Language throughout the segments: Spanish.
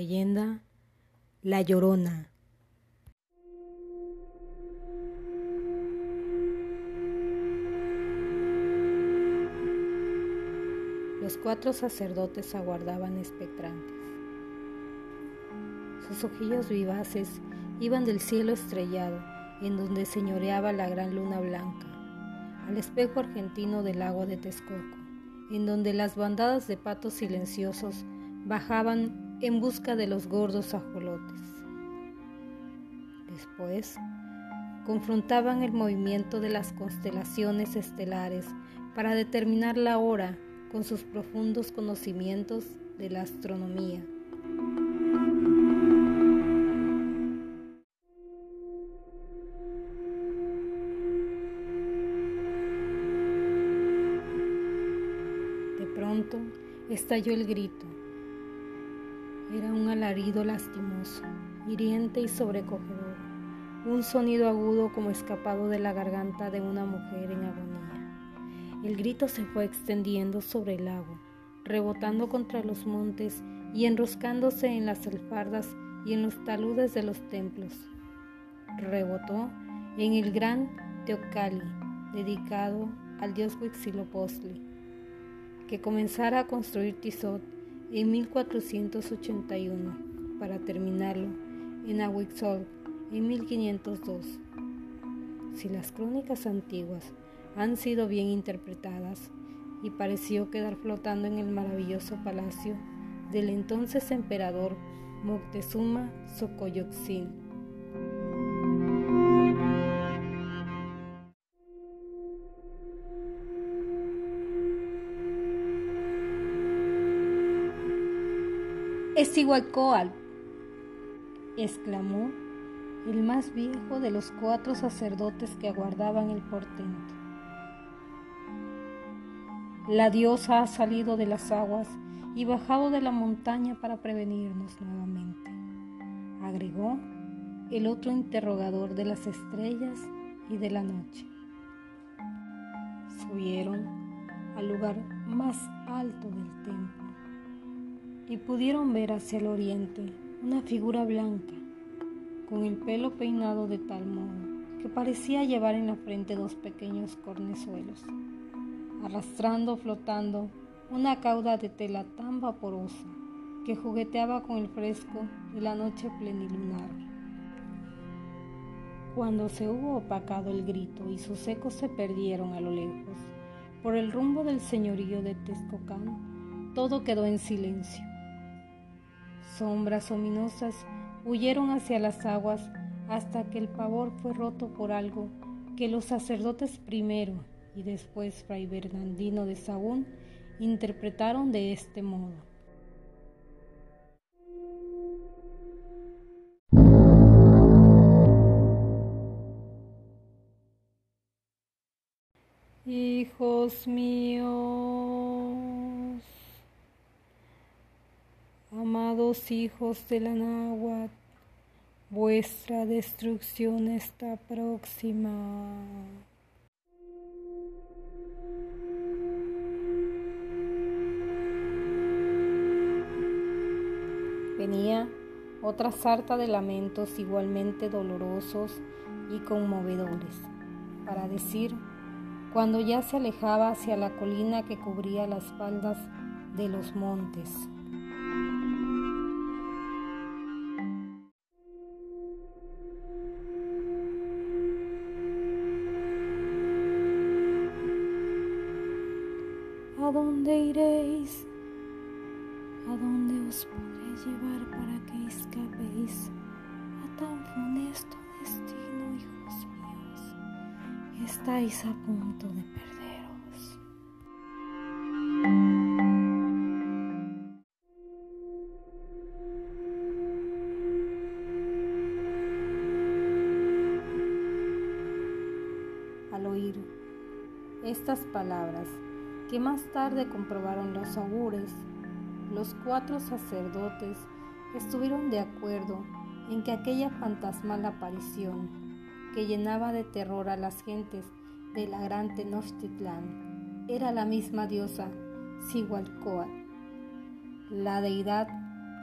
Leyenda La Llorona. Los cuatro sacerdotes aguardaban expectantes. Sus ojillos vivaces iban del cielo estrellado, en donde señoreaba la gran luna blanca, al espejo argentino del lago de Texcoco, en donde las bandadas de patos silenciosos bajaban en busca de los gordos ajolotes. Después, confrontaban el movimiento de las constelaciones estelares para determinar la hora con sus profundos conocimientos de la astronomía. De pronto estalló el grito era un alarido lastimoso, hiriente y sobrecogedor, un sonido agudo como escapado de la garganta de una mujer en agonía. El grito se fue extendiendo sobre el lago, rebotando contra los montes y enroscándose en las alfardas y en los taludes de los templos. Rebotó en el gran Teocalli, dedicado al dios Huitzilopochtli, que comenzara a construir Tizot en 1481 para terminarlo en Ahuixol en 1502. Si las crónicas antiguas han sido bien interpretadas y pareció quedar flotando en el maravilloso palacio del entonces emperador Moctezuma Xocoyotzin Es igual exclamó el más viejo de los cuatro sacerdotes que aguardaban el portento. La diosa ha salido de las aguas y bajado de la montaña para prevenirnos nuevamente, agregó el otro interrogador de las estrellas y de la noche. Subieron al lugar más alto del templo y pudieron ver hacia el oriente una figura blanca, con el pelo peinado de tal modo que parecía llevar en la frente dos pequeños cornezuelos, arrastrando, flotando, una cauda de tela tan vaporosa que jugueteaba con el fresco de la noche plenilunar. Cuando se hubo opacado el grito y sus ecos se perdieron a lo lejos, por el rumbo del señorío de Texcocán, todo quedó en silencio sombras ominosas huyeron hacia las aguas hasta que el pavor fue roto por algo que los sacerdotes primero y después Fray Bernardino de Sahagún interpretaron de este modo. Hijos míos, Amados hijos de la náhuatl, vuestra destrucción está próxima. Venía otra sarta de lamentos igualmente dolorosos y conmovedores, para decir, cuando ya se alejaba hacia la colina que cubría las faldas de los montes. Dónde iréis? ¿A dónde os podré llevar para que escapéis a tan funesto destino, hijos míos? Estáis a punto de perderos. Al oír estas palabras, que más tarde comprobaron los augures, los cuatro sacerdotes estuvieron de acuerdo en que aquella fantasmal aparición que llenaba de terror a las gentes de la gran Tenochtitlán era la misma diosa Sigualcoatl, la deidad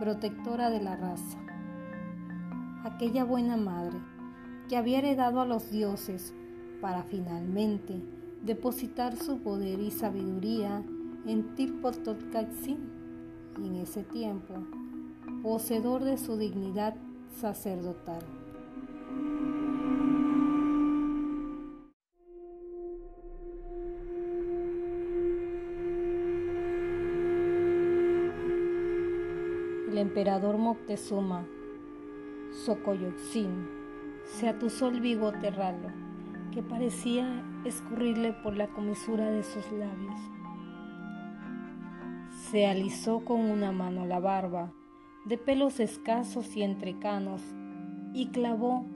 protectora de la raza. Aquella buena madre que había heredado a los dioses para finalmente depositar su poder y sabiduría en Tilpototkatsin y en ese tiempo poseedor de su dignidad sacerdotal. El emperador Moctezuma, Sokoyotzin, se atusó el bigote ralo que parecía escurrirle por la comisura de sus labios. Se alisó con una mano la barba, de pelos escasos y entrecanos, y clavó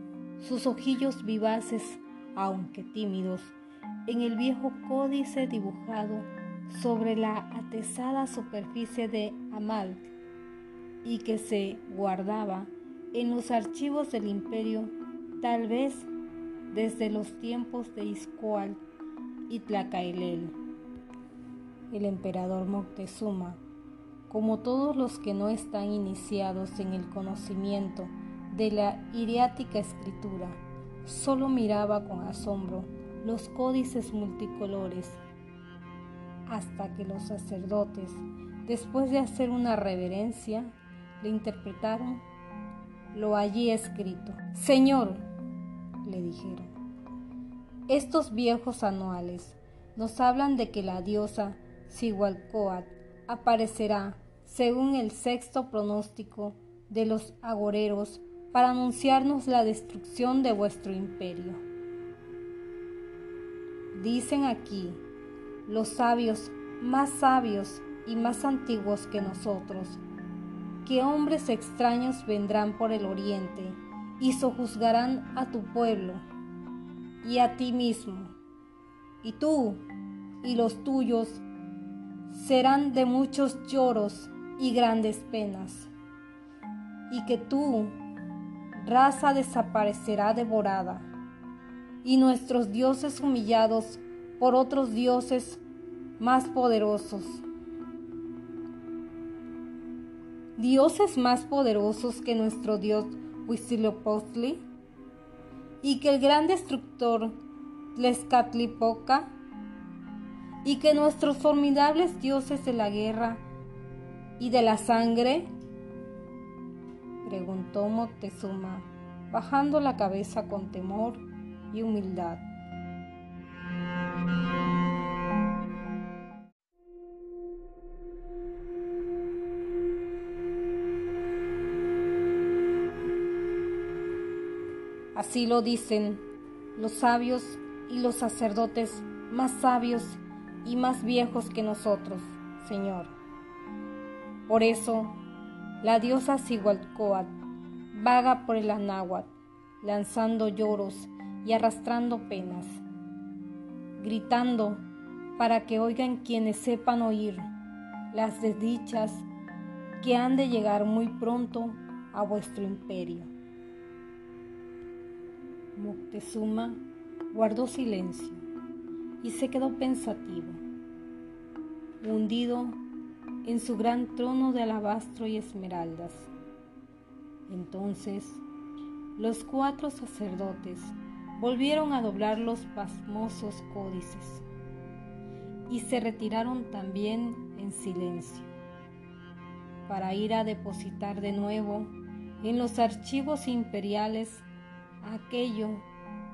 sus ojillos vivaces, aunque tímidos, en el viejo códice dibujado sobre la atesada superficie de Amal y que se guardaba en los archivos del imperio, tal vez desde los tiempos de Iscoal y Tlacaelel. El emperador Moctezuma, como todos los que no están iniciados en el conocimiento de la iriática escritura, solo miraba con asombro los códices multicolores, hasta que los sacerdotes, después de hacer una reverencia, le interpretaron lo allí escrito. Señor, le dijeron. Estos viejos anuales nos hablan de que la diosa Sigualcoat aparecerá, según el sexto pronóstico de los agoreros, para anunciarnos la destrucción de vuestro imperio. Dicen aquí los sabios más sabios y más antiguos que nosotros, que hombres extraños vendrán por el oriente y sojuzgarán a tu pueblo y a ti mismo. Y tú y los tuyos serán de muchos lloros y grandes penas. Y que tu raza desaparecerá devorada, y nuestros dioses humillados por otros dioses más poderosos. Dioses más poderosos que nuestro Dios Huitzilopochtli y que el gran destructor Tlescatlipoca y que nuestros formidables dioses de la guerra y de la sangre? Preguntó Moctezuma, bajando la cabeza con temor y humildad. Así lo dicen los sabios y los sacerdotes más sabios y más viejos que nosotros, Señor. Por eso, la diosa Sigualcoat vaga por el Anáhuac, lanzando lloros y arrastrando penas, gritando para que oigan quienes sepan oír las desdichas que han de llegar muy pronto a vuestro imperio. Moctezuma guardó silencio y se quedó pensativo, hundido en su gran trono de alabastro y esmeraldas. Entonces los cuatro sacerdotes volvieron a doblar los pasmosos códices y se retiraron también en silencio para ir a depositar de nuevo en los archivos imperiales aquello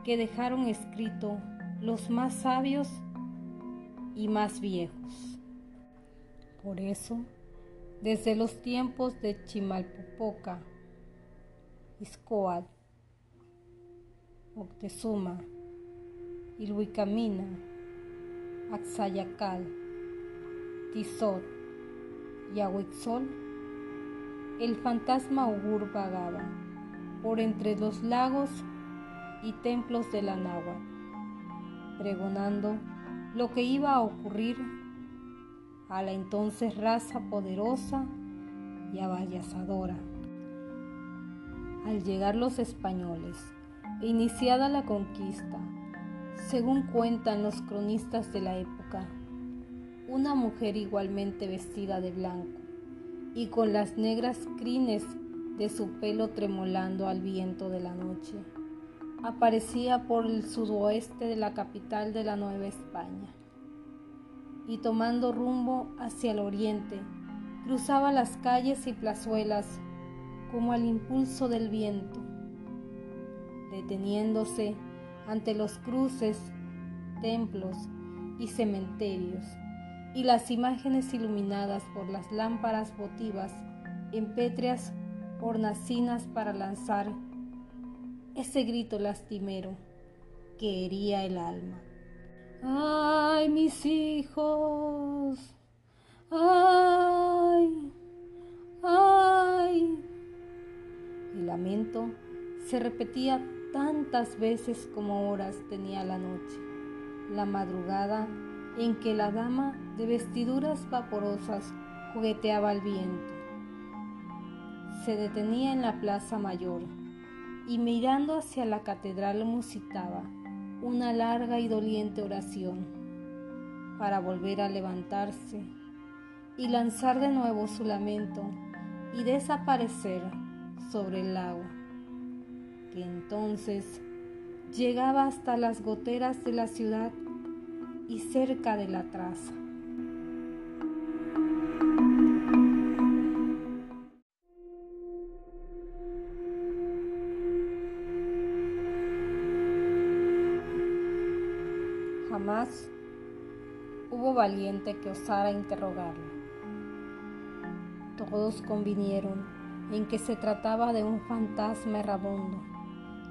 que dejaron escrito los más sabios y más viejos. Por eso, desde los tiempos de Chimalpopoca, Iscoat, Moctezuma, Ilhuicamina, Axayacal, Tizot y Ahuitzol, el fantasma Ugur vagaba por entre los lagos y templos de la Nahua, pregonando lo que iba a ocurrir a la entonces raza poderosa y avallazadora. Al llegar los españoles e iniciada la conquista, según cuentan los cronistas de la época, una mujer igualmente vestida de blanco y con las negras crines de su pelo tremolando al viento de la noche. Aparecía por el sudoeste de la capital de la Nueva España y tomando rumbo hacia el oriente, cruzaba las calles y plazuelas como al impulso del viento, deteniéndose ante los cruces, templos y cementerios y las imágenes iluminadas por las lámparas votivas en pétreas hornacinas para lanzar ese grito lastimero que hería el alma. ¡Ay, mis hijos! ¡Ay! ¡Ay! El lamento se repetía tantas veces como horas tenía la noche, la madrugada en que la dama de vestiduras vaporosas jugueteaba al viento. Se detenía en la plaza mayor y mirando hacia la catedral musitaba una larga y doliente oración para volver a levantarse y lanzar de nuevo su lamento y desaparecer sobre el lago, que entonces llegaba hasta las goteras de la ciudad y cerca de la traza. Jamás hubo valiente que osara interrogarla. Todos convinieron en que se trataba de un fantasma errabundo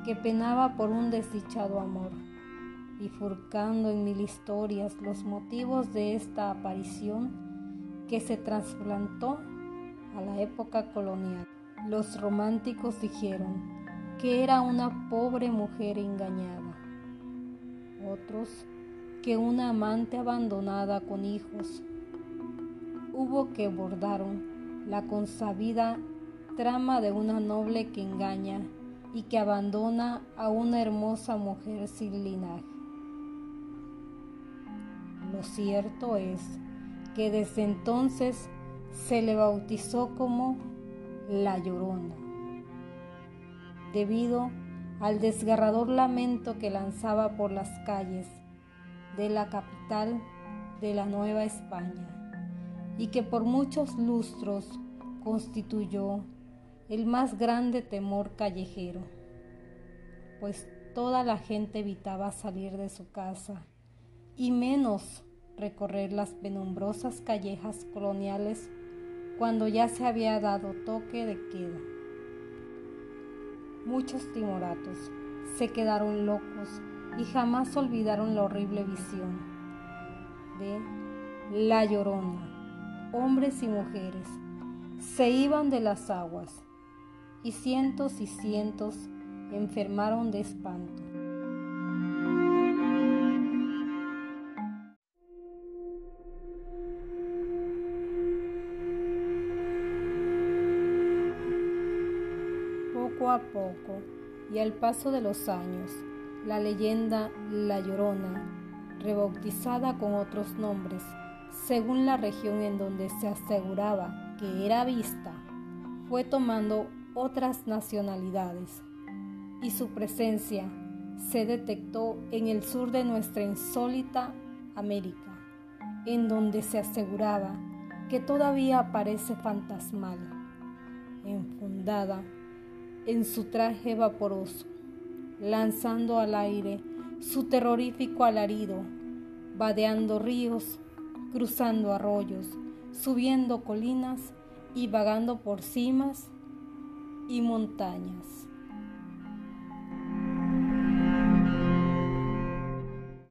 que penaba por un desdichado amor bifurcando en mil historias los motivos de esta aparición que se trasplantó a la época colonial. Los románticos dijeron que era una pobre mujer engañada, otros que una amante abandonada con hijos. Hubo que bordaron la consabida trama de una noble que engaña y que abandona a una hermosa mujer sin linaje. Lo cierto es que desde entonces se le bautizó como La Llorona, debido al desgarrador lamento que lanzaba por las calles de la capital de la Nueva España y que por muchos lustros constituyó el más grande temor callejero, pues toda la gente evitaba salir de su casa y menos recorrer las penumbrosas callejas coloniales cuando ya se había dado toque de queda. Muchos timoratos se quedaron locos y jamás olvidaron la horrible visión de La Llorona. Hombres y mujeres se iban de las aguas y cientos y cientos enfermaron de espanto. poco a poco y al paso de los años, la leyenda La Llorona, rebautizada con otros nombres, según la región en donde se aseguraba que era vista, fue tomando otras nacionalidades y su presencia se detectó en el sur de nuestra insólita América, en donde se aseguraba que todavía aparece fantasmal, enfundada en su traje vaporoso, lanzando al aire su terrorífico alarido, vadeando ríos, cruzando arroyos, subiendo colinas y vagando por cimas y montañas.